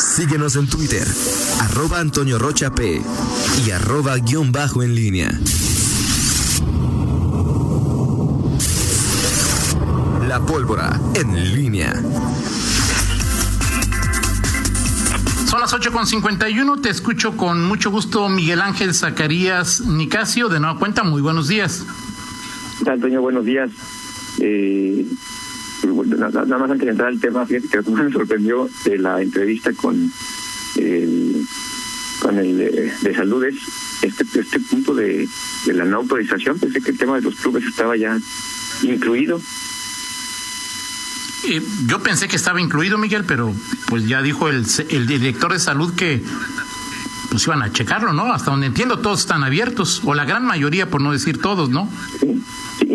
Síguenos en Twitter, arroba Antonio Rocha P y arroba guion bajo en línea. La pólvora en línea. Son las 8.51, te escucho con mucho gusto Miguel Ángel Zacarías Nicasio, de nueva cuenta, muy buenos días. Antonio? Buenos días. Eh, nada, más antes de entrar al tema, fíjate que me sorprendió de la entrevista con el, con el de, salud es este, este punto de, de la no autorización. Pensé que el tema de los clubes estaba ya incluido. Eh, yo pensé que estaba incluido, Miguel, pero pues ya dijo el, el director de salud que pues iban a checarlo, ¿no? Hasta donde entiendo todos están abiertos, o la gran mayoría, por no decir todos, ¿no? Sí,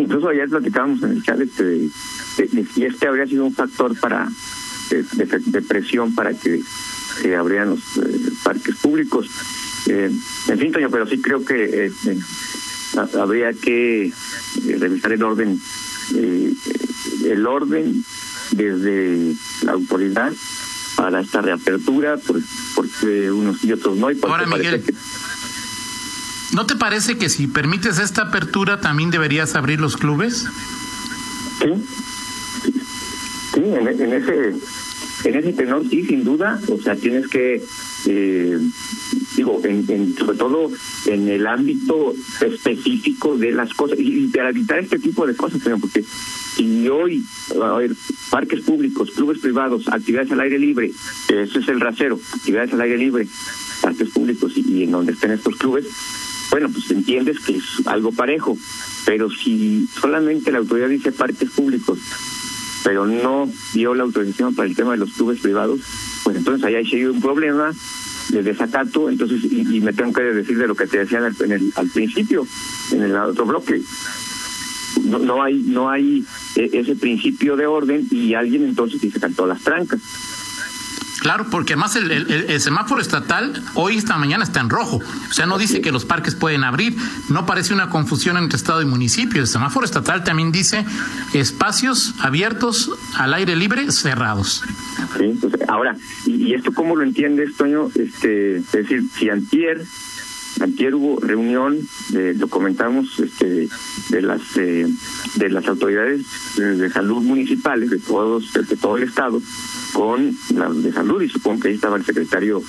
incluso ayer platicábamos en el chat este, de, si este habría sido un factor para de, presión para que se abrieran los eh, parques públicos. Eh, en fin, Toño, pero sí creo que eh, habría que revisar el orden, el orden desde la autoridad para esta reapertura, porque unos y otros no. Y Ahora, Miguel, ¿no te parece que si permites esta apertura también deberías abrir los clubes? Sí, sí, en, ese en ese tenor sí, sin duda, o sea, tienes que eh, digo, en, sobre todo en el ámbito específico de las cosas, y, para evitar este tipo de cosas, porque si hoy, a ver, parques públicos, clubes privados, actividades al aire libre, eso es el rasero, actividades al aire libre, parques públicos y, en donde estén estos clubes, bueno, pues entiendes que es algo parejo, pero si solamente la autoridad dice parques públicos, pero no dio la autorización para el tema de los clubes privados, pues entonces ahí hay un problema de desacato, entonces, y, me tengo que decir de lo que te decían al principio, en el otro bloque. No, no hay no hay eh, ese principio de orden y alguien entonces dice cantó las trancas. Claro, porque además el, semáforo estatal hoy esta mañana está en rojo. O sea, no dice que los parques pueden abrir. No parece una confusión entre estado y municipio. El semáforo estatal también dice espacios abiertos al aire libre cerrados. Sí, pues, ahora, ¿y, esto cómo lo entiendes, Toño? Este, es decir, si antier Antier hubo reunión, de, lo comentamos, este, de las eh, de las autoridades de salud municipales de todos de todo el estado con las de salud y supongo que ahí estaba el secretario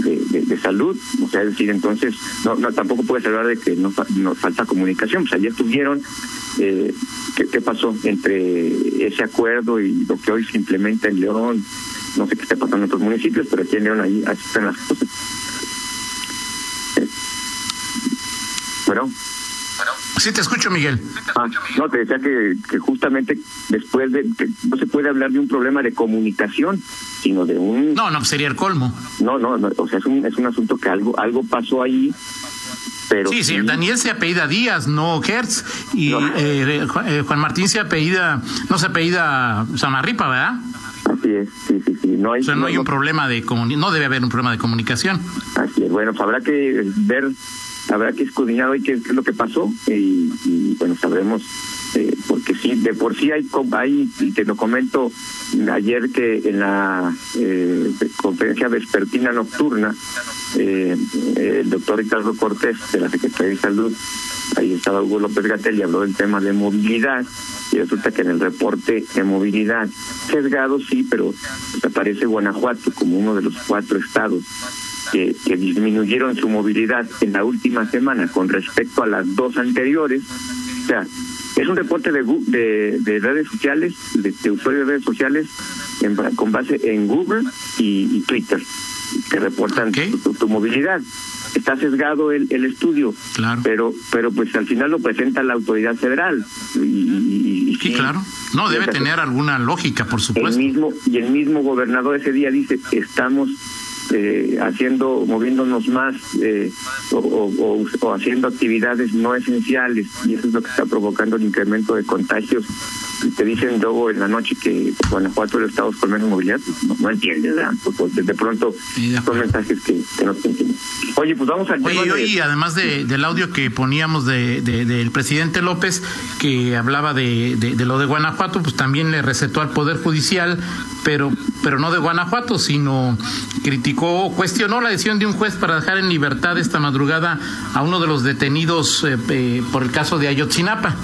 de, de, salud, o sea, es decir, entonces no, no tampoco puedes hablar de que no, no falta comunicación, pues ayer tuvieron eh, ¿qué, ¿qué, pasó entre ese acuerdo y lo que hoy se implementa en León, no sé qué está pasando en otros municipios, pero aquí en León ahí están las cosas. Bueno. Sí, te escucho, Miguel. Ah, no, te decía que, que justamente después de que no se puede hablar de un problema de comunicación, sino de un... No, no, sería el colmo. No, no, o sea, es un, es un asunto que algo, algo pasó ahí pero sí, sí, Daniel se apellida Díaz, no Hertz, y eh, eh, Juan Martín se apellida, no se apellida Samarripa, ¿verdad? Así es, sí, sí, sí. No hay, o sea, no, hay un problema de no debe haber un problema de comunicación. Así es, bueno, pues habrá que ver habrá que escudriñar hoy qué, es lo que pasó y, bueno, sabremos, eh, porque sí, de por sí hay, hay, y te lo comento ayer que en la eh, conferencia vespertina nocturna, eh, el doctor Ricardo Cortés de la Secretaría de Salud, ahí estaba Hugo López Gatel y habló del tema de movilidad y resulta que en el reporte de movilidad, sesgado sí, pero aparece Guanajuato como uno de los cuatro estados que, disminuyeron su movilidad en la última semana con respecto a las dos anteriores. O sea, es un reporte de, de, redes sociales, de, usuarios de redes sociales con base en Google y, Twitter, que reportan tu, movilidad. Está sesgado el, el estudio, claro. pero pero pues al final lo presenta la autoridad federal. Y, sí, claro. No, debe tener alguna lógica, por supuesto. El mismo, y el mismo gobernador ese día dice, estamos eh, haciendo, moviéndonos más eh, o, haciendo actividades no esenciales y eso es lo que está provocando el incremento de contagios te dicen luego en la noche que Guanajuato es el estado con menos movilidad, pues, no, entiendes, ¿verdad? Pues, pues, de pronto son mensajes que, no te entienden. Oye, pues vamos al Oye, oye, además de, del audio que poníamos de, del presidente López, que hablaba de, de, lo de Guanajuato, pues también le recetó al Poder Judicial, pero, pero no de Guanajuato, sino criticó, cuestionó la decisión de un juez para dejar en libertad esta madrugada a uno de los detenidos eh, eh, por el caso de Ayotzinapa.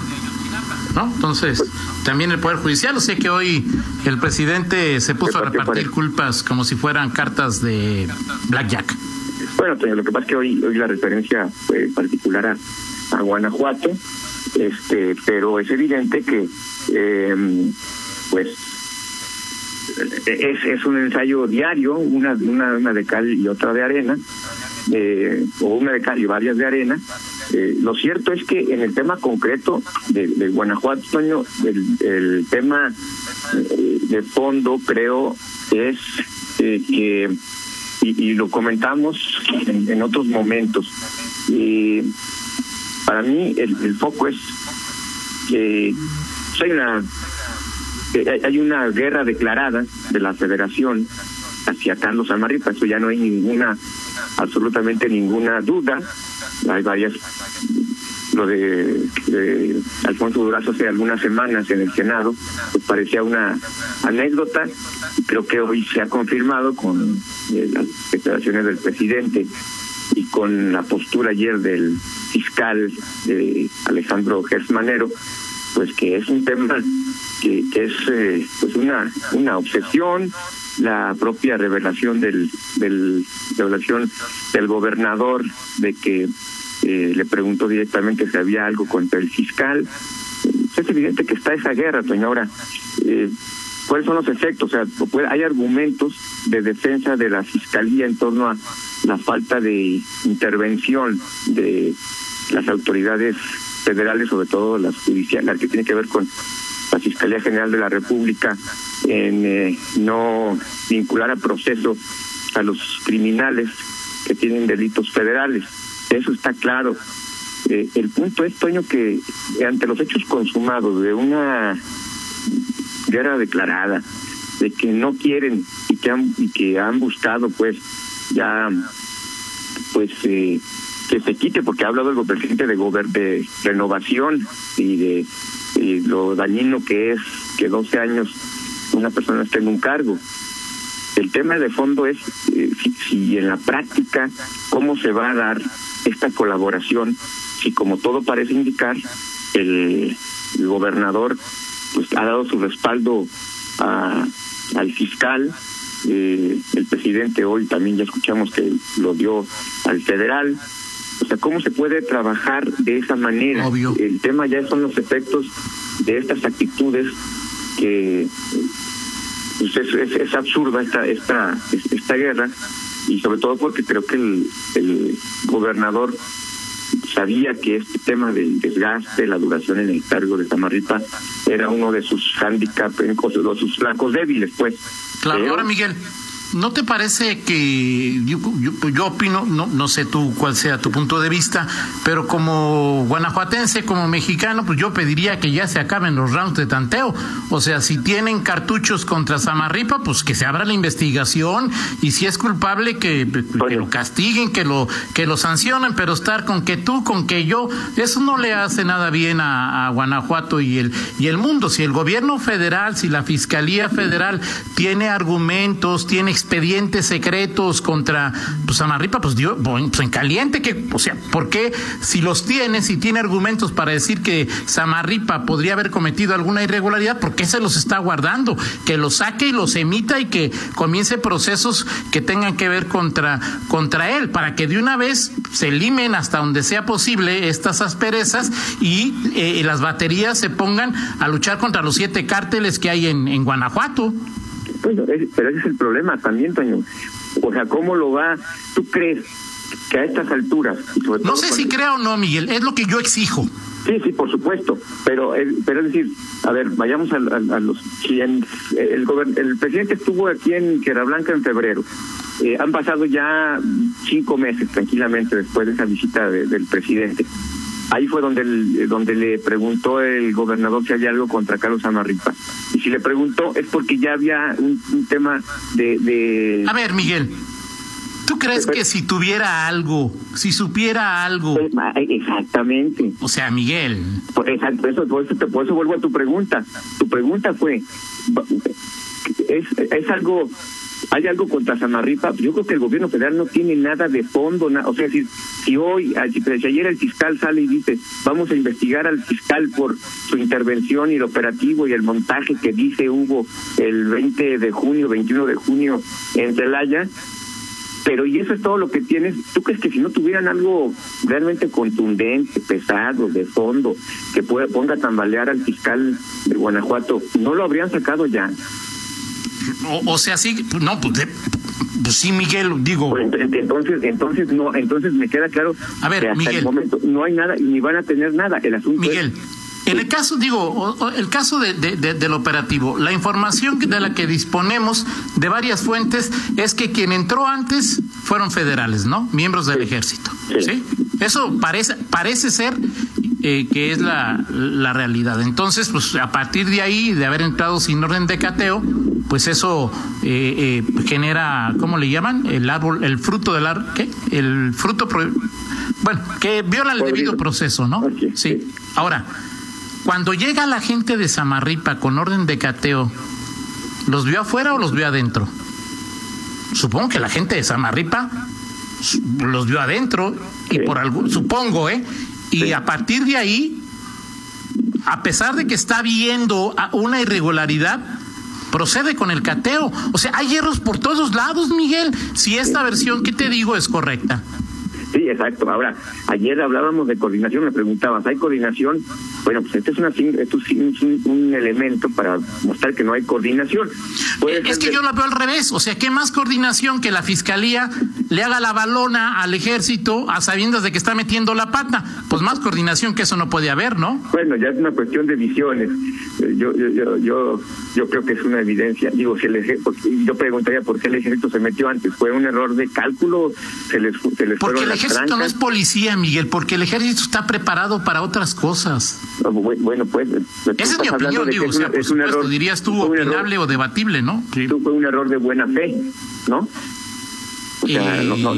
¿No? Entonces, también el Poder Judicial, o sea que hoy el presidente se puso a repartir culpas como si fueran cartas de Blackjack. Bueno, lo que pasa es que hoy, hoy la referencia fue particular a, a Guanajuato, este, pero es evidente que, eh, pues, es, es un ensayo diario, una, una, una de cal y otra de arena, eh, o una de cal y varias de arena, eh, lo cierto es que en el tema concreto de, Guanajuato, el, tema eh, de fondo creo es eh, que, y, lo comentamos en, otros momentos, para mí el, foco es que hay una, hay una guerra declarada de la federación hacia Carlos Amarripa, eso ya no hay ninguna, absolutamente ninguna duda, hay varias. Lo de, Alfonso Durazo hace algunas semanas en el Senado, pues parecía una anécdota, creo que hoy se ha confirmado con eh, las declaraciones del presidente y con la postura ayer del fiscal de Alejandro Gersmanero, pues que es un tema que, que es eh, pues una, una obsesión, la propia revelación del, del revelación del gobernador de que eh, le preguntó directamente si había algo contra el fiscal. Es evidente que está esa guerra, Ahora, eh, ¿cuáles son los efectos? O sea, hay argumentos de defensa de la fiscalía en torno a la falta de intervención de las autoridades federales, sobre todo las judiciales, que tiene que ver con la Fiscalía General de la República, en eh, no vincular a proceso a los criminales que tienen delitos federales. Eso está claro. Eh, el punto es, Toño, que ante los hechos consumados de una guerra declarada, de que no quieren y que han, y que han buscado, pues, ya, pues, eh, que se quite, porque ha hablado el presidente de, de renovación y de lo dañino que es que 12 años una persona esté en un cargo. El tema de fondo es eh, si, en la práctica cómo se va a dar esta colaboración, si como todo parece indicar, el, gobernador pues ha dado su respaldo a, al fiscal, eh, el presidente hoy también ya escuchamos que lo dio al federal, o sea, ¿cómo se puede trabajar de esa manera? El tema ya son los efectos de estas actitudes que pues es, es, absurda esta, esta, esta guerra y sobre todo porque creo que el, el gobernador sabía que este tema del desgaste, la duración en el cargo de Tamarripa era uno de sus handicaps, de sus flancos débiles, pues. Claro, ahora Miguel, ¿No te parece que yo, yo, opino, no, no sé tú cuál sea tu punto de vista, pero como guanajuatense, como mexicano, pues yo pediría que ya se acaben los rounds de tanteo. O sea, si tienen cartuchos contra Samarripa, pues que se abra la investigación y si es culpable que, lo castiguen, que lo que lo sancionen, pero estar con que tú, con que yo, eso no le hace nada bien a, a Guanajuato y el y el mundo. Si el gobierno federal, si la fiscalía federal tiene argumentos, tiene expedientes secretos contra pues, Samarripa, pues, dio, pues en caliente, que, o sea, ¿por qué si los tiene, si tiene argumentos para decir que Samarripa podría haber cometido alguna irregularidad, ¿por qué se los está guardando? Que los saque y los emita y que comience procesos que tengan que ver contra, contra él, para que de una vez se limen hasta donde sea posible estas asperezas y eh, las baterías se pongan a luchar contra los siete cárteles que hay en Guanajuato. Bueno, pero ese es el problema también, Toño. O sea, ¿cómo lo va? ¿Tú crees que a estas alturas... no sé si creo o no, Miguel, es lo que yo exijo. Sí, sí, por supuesto, pero pero es decir, a ver, vayamos a, los... Si el, el presidente estuvo aquí en Tierra Blanca en febrero, eh, han pasado ya cinco meses tranquilamente después de esa visita del presidente. Ahí fue donde donde le preguntó el gobernador si había algo contra Carlos Amarripa. Y si le preguntó es porque ya había un, tema de, de... A ver, Miguel, ¿Tú crees que si tuviera algo, si supiera algo? Pues, exactamente. O sea, Miguel. Exacto, eso, por, eso, por eso vuelvo a tu pregunta. Tu pregunta fue, ¿es, es algo hay algo contra Samarripa, yo creo que el gobierno federal no tiene nada de fondo, o sea, si, si hoy, si ayer el fiscal sale y dice, vamos a investigar al fiscal por su intervención y el operativo y el montaje que dice hubo el 20 de junio, 21 de junio en Celaya, pero y eso es todo lo que tienes. ¿Tú crees que si no tuvieran algo realmente contundente, pesado, de fondo, que pueda, ponga a tambalear al fiscal de Guanajuato, no lo habrían sacado ya? O, sea, sí, no, pues, pues, sí, Miguel, digo. Pues, entonces, entonces no, entonces me queda claro. A ver, que hasta Miguel. El momento no hay nada y ni van a tener nada. El asunto Miguel. En el caso, digo, el caso de, del operativo, la información de la que disponemos de varias fuentes es que quien entró antes fueron federales, ¿no? Miembros del ejército. Sí. Eso parece, parece ser eh, que es la, la realidad. Entonces, pues a partir de ahí, de haber entrado sin orden de cateo, pues eso eh, eh, genera, ¿cómo le llaman? El árbol, el fruto del árbol, ¿qué? El fruto, bueno, que viola el debido proceso, ¿no? Sí. Ahora, cuando llega la gente de Samarripa con orden de cateo, ¿los vio afuera o los vio adentro? Supongo que la gente de Samarripa los vio adentro y por algún, supongo, ¿eh? Y a partir de ahí, a pesar de que está viendo una irregularidad, procede con el cateo. O sea, hay hierros por todos lados, Miguel, si esta versión que te digo es correcta. Sí, exacto. Ahora, ayer hablábamos de coordinación, me preguntabas, ¿hay coordinación? Bueno, pues este es, una, esto es un, elemento para mostrar que no hay coordinación. es que yo lo veo al revés, o sea, ¿qué más coordinación que la fiscalía le haga la balona al ejército a sabiendas de que está metiendo la pata? Pues más coordinación que eso no puede haber, ¿no? Bueno, ya es una cuestión de visiones. Eh, yo, yo, yo, yo, yo creo que es una evidencia. Digo, si el yo preguntaría por qué el ejército se metió antes. ¿Fue un error de cálculo? ¿Se les, se les Porque el ejército no es policía, Miguel, porque el ejército está preparado para otras cosas. Bueno, pues... Esa es mi opinión, digo, o sea, por supuesto, error, dirías tú opinable o debatible, ¿no? Sí. Fue un error de buena fe, ¿no? O sea, no, no,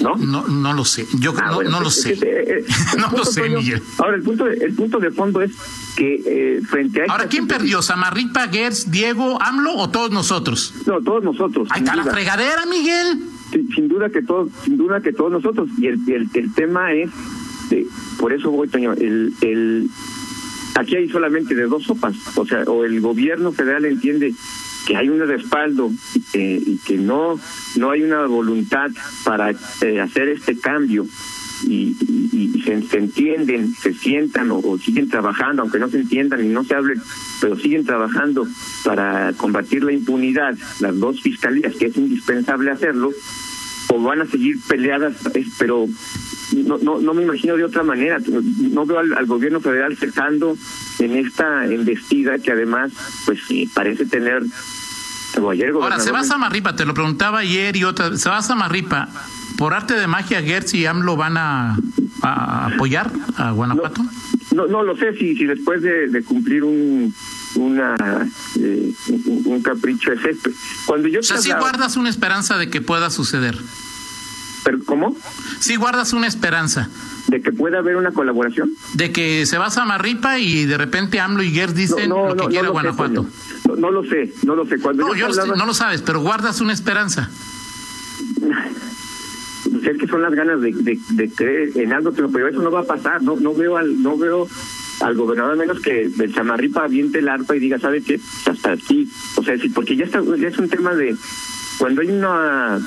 ¿No? No, no lo sé. Yo ah, no, no, lo sé. no lo sé, Miguel. Ahora, el punto, de, el punto de fondo es que eh, frente a... Ahora, ¿quién perdió? ¿Samarripa, Gers, Diego, AMLO o todos nosotros? No, todos nosotros. Ahí está la fregadera, Miguel. Sin, duda que todos, sin duda que todos nosotros. Y el, el, el tema es, por eso voy, Toño, el, el, aquí hay solamente de dos sopas. O sea, o el gobierno federal entiende que hay un respaldo y que, no no hay una voluntad para eh, hacer este cambio y, se, entienden, se sientan o, siguen trabajando, aunque no se entiendan y no se hablen, pero siguen trabajando para combatir la impunidad, las dos fiscalías, que es indispensable hacerlo, o van a seguir peleadas, pero no, no, no me imagino de otra manera. No veo al, gobierno federal cesando en esta embestida que además, pues parece tener. Ahora, se va a Samarripa, te lo preguntaba ayer y otra. Se va a Samarripa. ¿Por arte de magia, Gertz y AMLO van a, apoyar a Guanajuato? No, no, lo sé si, si después de, cumplir un una eh, un, capricho es esto. Cuando yo o sea, si guardas una esperanza de que pueda suceder. ¿Cómo? Sí, guardas una esperanza. ¿De que pueda haber una colaboración? De que se va a Samarripa y de repente AMLO y Gers dicen lo que quiere Guanajuato. no, lo sé, no lo sé. Cuando no, yo, no lo sabes, pero guardas una esperanza. Son las ganas de, de, creer en algo, pero eso no va a pasar. No, no veo al, no veo al gobernador menos que el Samarripa aviente el arpa y diga, ¿sabe qué? Hasta aquí. O sea, porque ya, está, ya es un tema de cuando hay una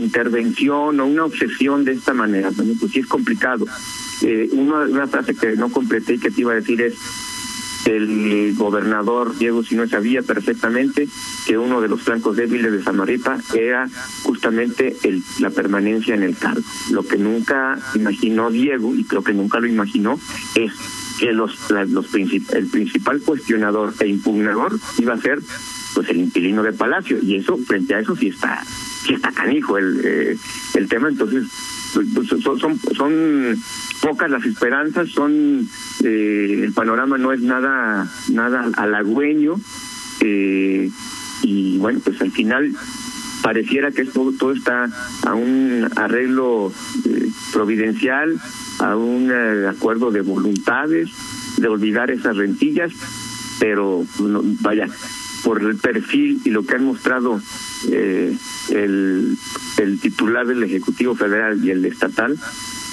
intervención o una obsesión de esta manera, pues sí es complicado. Eh, una, una frase que no completé y que te iba a decir es, el gobernador Diego Sinue sabía perfectamente que uno de los flancos débiles de Samarripa era justamente el, la permanencia en el cargo. Lo que nunca imaginó Diego, y creo que nunca lo imaginó, es que los, los el principal cuestionador e impugnador iba a ser pues el inquilino de Palacio y eso frente a eso sí está sí está canijo el, eh, el tema, entonces pues, pues, son, son, son pocas las esperanzas, son eh, el panorama no es nada nada halagüeño eh, y bueno pues al final pareciera que todo, todo está a un arreglo eh, providencial, a un eh, acuerdo de voluntades, de olvidar esas rentillas, pero no, vaya, por el perfil y lo que han mostrado eh, el, el titular del Ejecutivo Federal y el estatal,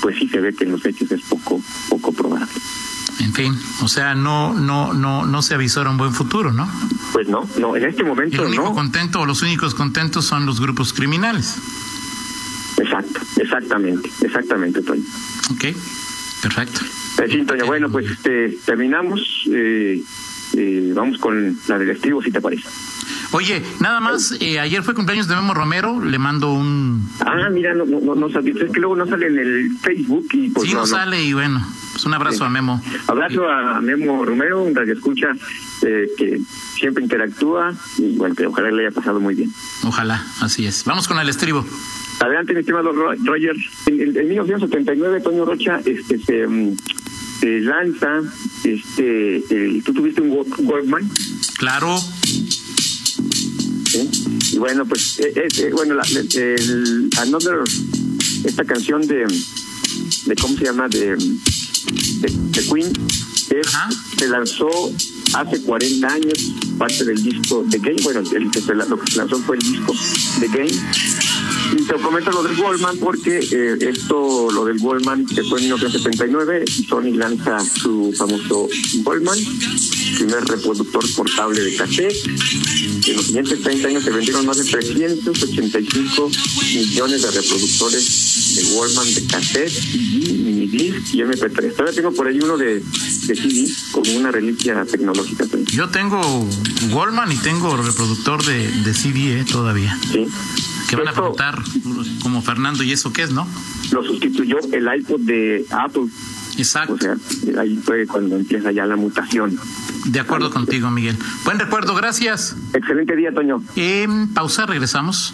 pues sí se ve que en los hechos es poco, poco probable. En fin, o sea, no, no, no, no se avisora un buen futuro, ¿no? Pues no, no, en este momento El único no. contento o los únicos contentos son los grupos criminales. Exacto, exactamente, exactamente, Toño. Ok, perfecto. Eh, sí, Toño, bueno, pues este, terminamos. Eh, eh, vamos con la del estribo, si te parece. Oye, nada más, eh, ayer fue cumpleaños de Memo Romero, le mando un... Ah, mira, no, no, no sabía. Es que luego no sale en el Facebook y pues sí, no, sale y bueno, pues un abrazo Sí. a Memo. Abrazo a Memo Romero, un radio escucha eh, que siempre interactúa y bueno, que ojalá le haya pasado muy bien. Ojalá, así es. Vamos con el estribo. Adelante, mi estimado Ro- Roger. En, en- en 1979, Toño Rocha este, se, se lanza, este, eh, tú tuviste un Walk- Walkman, Claro, ¿sí? Y bueno, pues, eh, eh, eh, bueno, la, el, Another, esta canción de, de ¿cómo se llama? De, de, de Queen, es- se lanzó hace 40 años, parte del disco The Game, bueno, el que se, lo que se lanzó fue el disco The Game. Y te comento lo del Wallman porque eh, esto, lo del Wallman, que fue en 1979, Sony lanza su famoso Wallman, primer reproductor portable de cassette. En los siguientes 30 años se vendieron más de 385 millones de reproductores de Wallman de cassette, CD, minidisc y MP3. Todavía tengo por ahí uno de, de CD como una reliquia tecnológica. yo tengo Wallman y tengo reproductor de, de CD eh, todavía. Sí. Que van a preguntar como Fernando, ¿y eso qué es, no? lo sustituyó el iPod de Apple. Exacto. O sea, ahí fue cuando empieza ya la mutación. De acuerdo contigo, Miguel. Buen recuerdo, gracias. Excelente día, Toño. En pausa, regresamos.